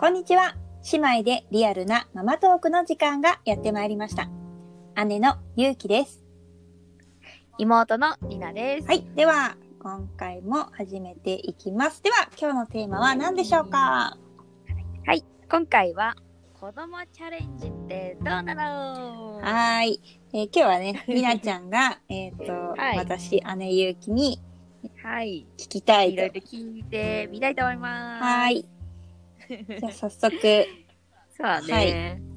こんにちは。姉妹でリアルなママトークの時間がやってまいりました。姉のゆうきです。妹のりなです。はい。では、今回も始めていきます。では、今日のテーマは何でしょうか？はい。今回は、子供チャレンジってどうなの？はーい。えー今日はね、みなちゃんが、えっと、はい私、姉ゆうきにはい。聞きたいといろい。ろ聞いてみたいと思います。はーい。じゃあ、早速、そうだね。はい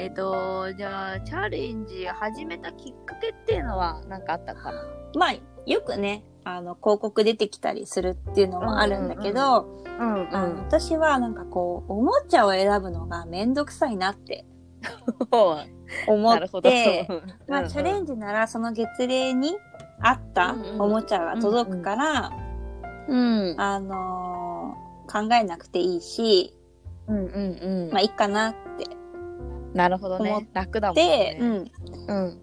えっ、と、じゃあ、チャレンジ始めたきっかけっていうのは何かあったか？なまあ、よくね、あの、広告出てきたりするっていうのもあるんだけど、うんあの私はなんかこう、おもちゃを選ぶのがめんどくさいなって 思なるほど。って、まあ、チャレンジ。ジならその月齢に合ったうんうんおもちゃが届くから、うん。あのー考えなくていいし、うんうんうん。まあいいかなって。なるほどね。楽だもんで、ね。うん。うん。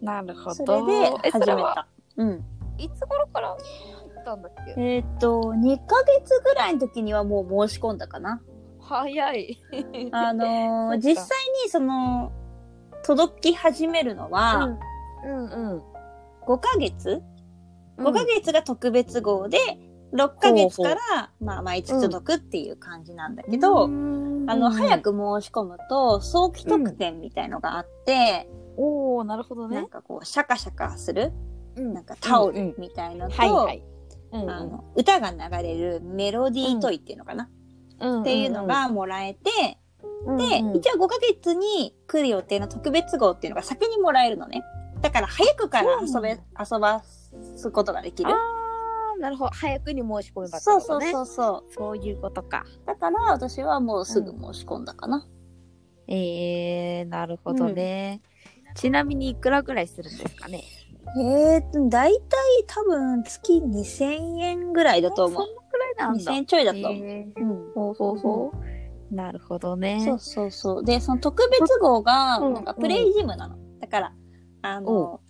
なるほそど。れでえ始め。た。うん。いつ頃からたんだっけ？えーっと、2ヶ月ぐらいの時にはもう申し込んだかな。早い。あのー実際にその、届き始めるのは、うんうん。5ヶ月、?5 ヶ月が特別号で、6ヶ月から、まあ、毎月届くっていう感じなんだけど、あの、早く。く申し込むと、早期特典みたいのがあって、おおなるほどね。なんかこう、シャカシャカする、うんなんかタオうんうんルみたいのと、はいはい。うんあの、歌が流れるメロディートイっていうのかな、うんっていうのがもらえて、うんで、一応5ヶ月に来る予定の特別号っていうのが先にもらえるのね。だから早くから遊べ、遊ばすことができる。なるほど。早くに申し込めばってそうそう。そうそう。そういうことか。だから私はもうすぐ申し込んだかな。えー、なるほどね。ちなみにいくらぐらいするんですかね？えーと、だいたい多分月2000円ぐらいだと思う。そんなくらいなんだ。2000円ちょいだと思う。えーうん。ほうほうほう。なるほどね。そうそうそう。で、その特別号が、うんなんかプレイジムなの。だから、あの、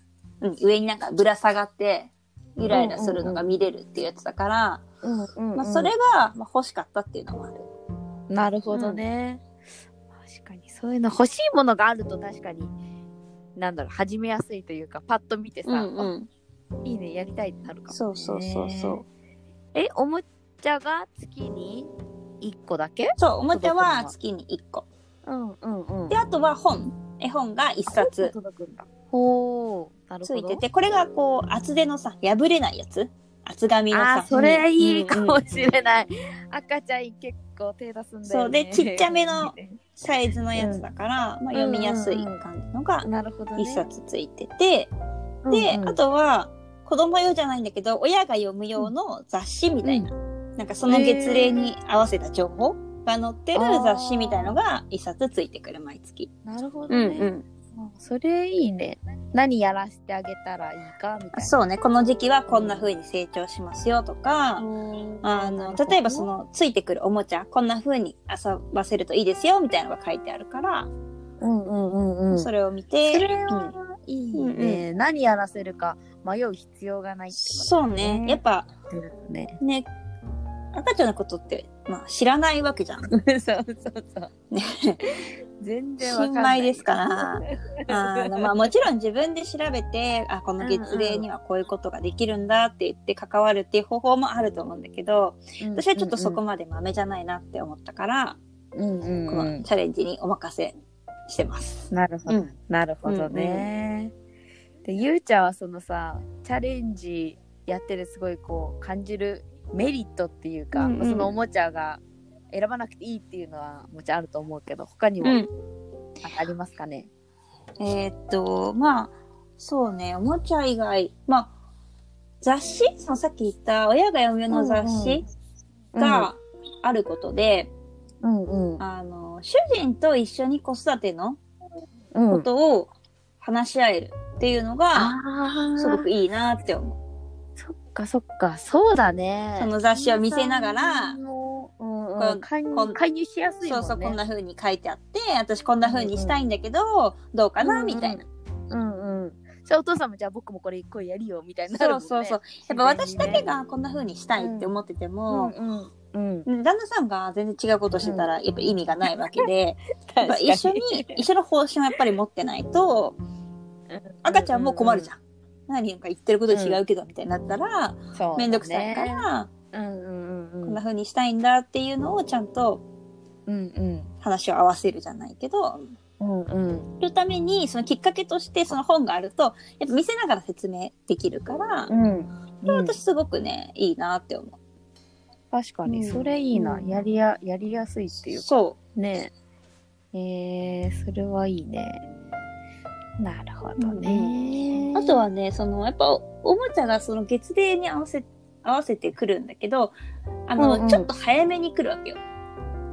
うん、上になんかぶら下がって、ゆらゆらするのが見れるっていうやつだから、うんうんうんまあ、それが、まあ、欲しかったっていうのもある。なるほどね。確かにそういうの欲しいものがあると確かに、なんだろう、始めやすいというか、パッと見てさ、うんうん。あいいね、やりたいってなるかも、ね。そうそうそうそう。え、おもちゃが月に1個だけ？そう、おもちゃは月に1個。うんうんうん。で、あとは本。絵本が1冊。ほう、なるほど。ついてて、これがこう、厚手のさ、破れないやつ？厚紙のさ。あー、それいいかもしれない。赤ちゃん結構手出すんだよね。そうでちっちゃめの サイズのやつだから、まあ、読みやすい感じのがなるほどね。1冊ついてて、で、うんうんあとは、子供用じゃないんだけど、親が読む用の雑誌みたいな、なんかその月齢に合わせた情報が載ってる雑誌みたいのが1冊ついてくる、毎月。なるほどね。うんうん。あそれいいね。何やらせてあげたらいいかみたいな。そうね、この時期はこんな風に成長しますよとか、あの、例えばそ、の、ついてくるおもちゃ、こんな風に遊ばせるといいですよ、みたいなのが書いてあるから、うんうんうんうん。それを見て、それうんはいいね、何やらせるか迷う必要がないってことそうね、やっぱね。ね、赤ちゃんのことって、まあ知らないわけじゃん。そうそうそう。ね、全然わかんない。新米ですから。あの、まあもちろん自分で調べて、あ、この月齢にはこういうことができるんだって言って関わるっていう方法もあると思うんだけど、私はちょっとそこまで豆じゃないなって思ったから、うんうんこうんのチャレンジにお任せしてます。なるほど。うん。なるほどね。で、ゆうちゃんはそのさ、チャレンジやってるすごいこう感じるメリットっていうか、うんうんそのおもちゃが選ばなくていいっていうのはもちろんあると思うけど、他にもうん。ありますかね？えーっと、まあ、そうね、おもちゃ以外、まあ、雑誌？そのさっき言った親が読む用の雑誌があることで、うんうん。あの、主人と一緒に子育てのうん。ことを話し合えるっていうのが、すごくいいなって思う。かそっか、そうだね。その雑誌を見せながらもう、うんこうん、介入しやすいね。そうそう、こんな風に書いてあって、私こんな風にしたいんだけど、どうかな、うんうんみたいな。うんうん。じゃあお父さんもじゃあ僕もこれ一個やるよみたいになね。そうそうそう。やっぱ私だけがこんな風にしたいって思ってても、うんうんうん。旦那さんが全然違うことしてたら、やっぱ意味がないわけで、やっぱ一緒に、一緒の方針をやっぱり持ってないと、赤ちゃんも困るじゃん。何か言ってること違うけど、みたいになったら、ん。そう、めんどくさいか。ら、うんうんうんうん。こんな風にしたいんだっていうのをちゃんと。話を合わせるじゃないけど、うんうん。するために、そのきっかけとしてその本があると、やっぱ見せながら説明できるから、うん。それは私すごくね、いいなって思う。確かに、うんそれいいな。うんやりや、やりやすいっていうか。そねえ。えー、それはいいね。なるほどね。う。あとはね、その、やっぱおもちゃがその月齢に合わせ、合わせてくるんだけど、あの、うんうんちょっと早めに来るわけよ。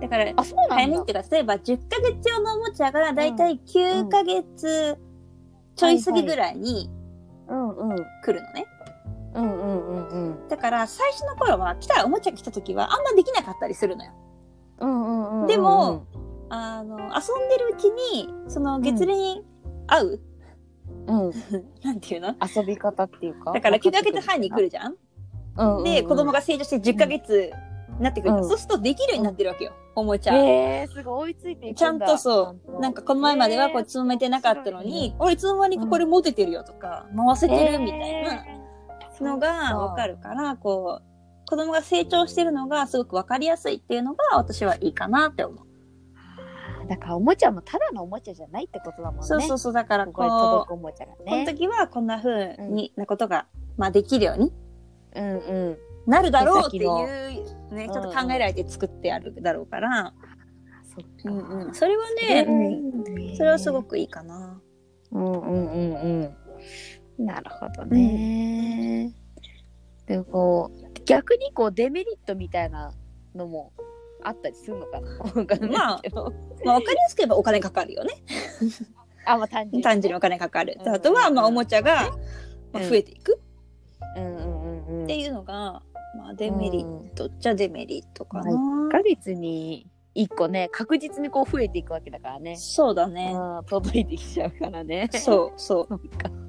だから、あ、そう。早めにっていうか、例えば10ヶ月用のおもちゃがだいたい9ヶ月ちょい過ぎぐらいにうんうん。来るのね。うんうんうんうん。だから、最初の頃は、来た、おもちゃが来た時はあんまできなかったりするのよ。うんうんうんうん。でも、あの、遊んでるうちに、その月齢に合う、うん。なんていうの？遊び方っていうか？だから9ヶ月半に来るじゃん、うんうん。うん。で、子供が成長して10ヶ月になってくる、うん。そうするとできるようになってるわけよ、おもちゃ。へえー、すごい追いついていちゃんとそう。なんかこの前まではこれへつめてなかったのに、俺いつの間にかこれ持ててるよとか、回せてるみたいなのがわかるから、こう、子供が成長してるのがすごくわかりやすいっていうのが私はいいかなって思う。だからおもちゃもただのおもちゃじゃないってことだもんね。そうそうそう、だからここうこに届く、おもちゃがこのね。時はこんな風になことが、まあできるようにうんうん。なるだろうってい手う、ね、ちょっと考えられて作ってあるだろうから、そっうんうん、か。それはね、うんそれはすごく。くいいかな。うんうんうんうん。なるほどね。でもこう、逆にこうデメリットみたいなのもあったりするのかな？わかんないけど。まあわかりやすく言えばお金かかるよね。あ、まあ単純に。単純にお金かかる。うんあとは、まあおもちゃがまあうん増えていくうんうんうんうん。っていうのが、まあデメリットっちゃデメリットかな。1ヶ月に1個ね、確実にこう増えていくわけだからね。そうだね。うん、届いてきちゃうからね。そうそう。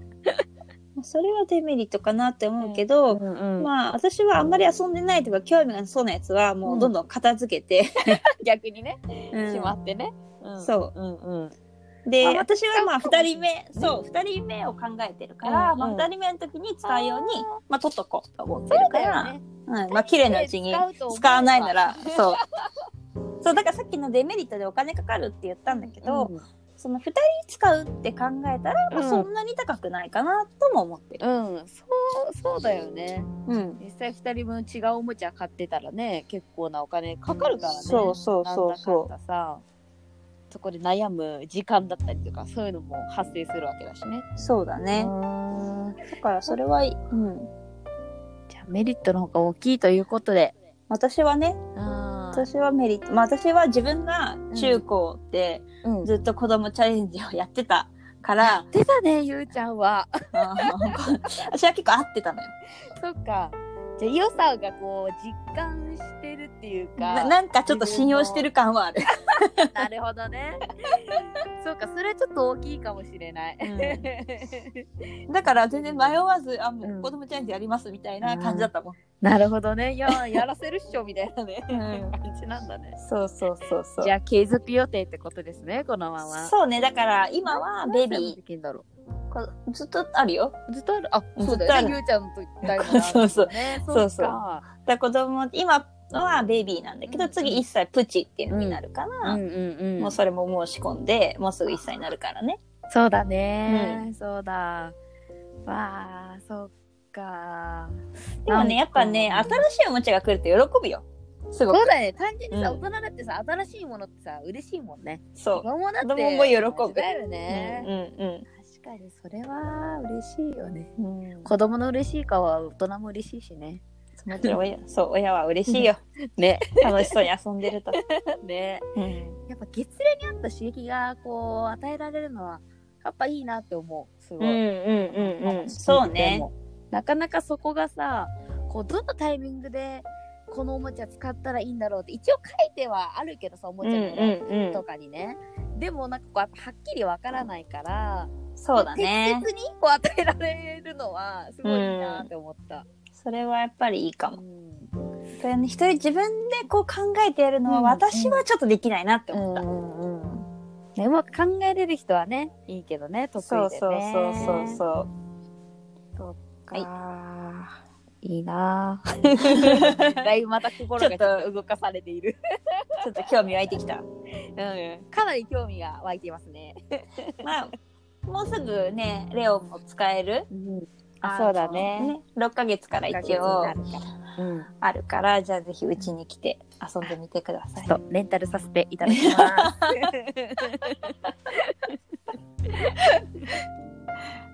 それはデメリットかなって思うけど、んうんまあ私はあんまり遊んでないとか興味がそうなやつはもうどんどん片付けて、逆にね、うん。しまってね。ん。そう。うんうん。で、あ私はまあ使うかも二人目、そう、二人目を考えてるから、うんうん。まあ二人目の時に使うように、まあ取っとこうと思ってるから、ね。うん、まあ綺麗なうちに使わないなら、そう。そう、だからさっきのデメリットでお金かかるって言ったんだけど、その二人使うって考えたら、まあうんそんなに高くないかなとも思ってる。うん、うん、そう、そうだよね。うん。実際二人分違うおもちゃ買ってたらね、結構なお金かかるからね。そうそうそうそうなんだかんださ。そこで悩む時間だったりとか、そういうのも発生するわけだしね。そうだね。うんだからそれは、うん。じゃあメリットの方が大きいということで。私はね、あ私はメリット、まあ私は自分が中高でうん。ずっと子供チャレンジをやってたから、出たね、ゆうちゃんは。私は結構合ってたのよ。そっか。じゃあ、良さがこう、実感してるっていうか。ななんかちょっと信用してる感はある。なるほどね。そうか、それはちょっと大きいかもしれない。だから全然迷わず、あ、もうんう子供チャレンジやりますみたいな感じだったもん。なるほどね。いや、やらせるっしょみたいなね、うん感じなんだね。そうそうそうそう。じゃあ、継続予定ってことですね、このまま。そうね、だから今はベビー。ずっとあるよ。うずっとある？あ、そうだよね。ゆうちゃんと大事な そうそうね。そうそうだ子供、今はベビーなんだけど、うん次1歳プチっていうのになるから。もうそれも申し込んで、もうすぐ1歳になるからね。そうだね、そうだ。わあ、そっか。でもね、やっぱね、新しいおもちゃが来ると喜ぶよ。すごく。そうだね。単純にさ、うん大人だってさ、新しいものってさ、嬉しいもんね。そう。子供だって。子供も喜ぶだようんね。うん確かに、それは嬉しいよね。うん。うん子供の嬉しい顔は大人も嬉しいしね。もちろん親、そう、親は嬉しいよ。ね。楽しそうに遊んでると。ね。うん。やっぱ月齢に合った刺激がこう与えられるのはやっぱいいなって思う。すごい。うんうんうんうん。そうね。。なかなかそこがさ、こうどのタイミングでこのおもちゃ使ったらいいんだろうって一応書いてはあるけどさ、おもちゃのうんとかにね。でもなんかこうはっきりわからないから、そうだね。適切に与えられるのはすごいいいなって思った。それはやっぱりいいかも。うんそれね、一人自分でこう考えてやるのは、うん私はちょっとできないなってうん思った。うんうん。ね、うまく考えれる人はね、いいけどね、得意でね。そうそうそうそうそう。はいいなぁ。だいぶまた心がちょっと動かされている。ちょっと興味湧いてきた。うん。かなり興味が湧いていますね。まあ、もうすぐね、レオも使える。あ、そうだね。6ヶ月から一応うん。あるから、じゃあぜひうちに来て遊んでみてください。ちょっとレンタルさせていただきます。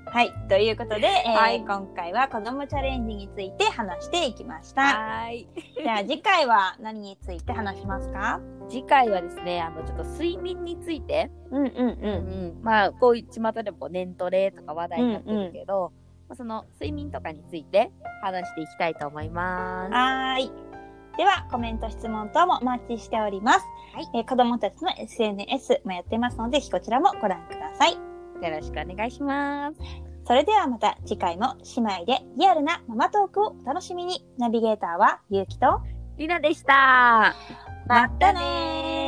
はい。ということで、えーはい今回は子供チャレンジについて話していきました。はい。じゃあ次回は何について話しますか？次回はですね、あの、ちょっと睡眠について、うんうんうん、まあ、こういう巷でも年トレとか話題になってるけど、まあ、その睡眠とかについて話していきたいと思います。はーい。では、コメント、質問等もお待ちしております。はいえー子供たちの SNS もやってますので、ぜひこちらもご覧ください。よろしくお願いします。それではまた次回も姉妹でリアルなママトークをお楽しみに。ナビゲーターはゆうきと、りなでした。またねー。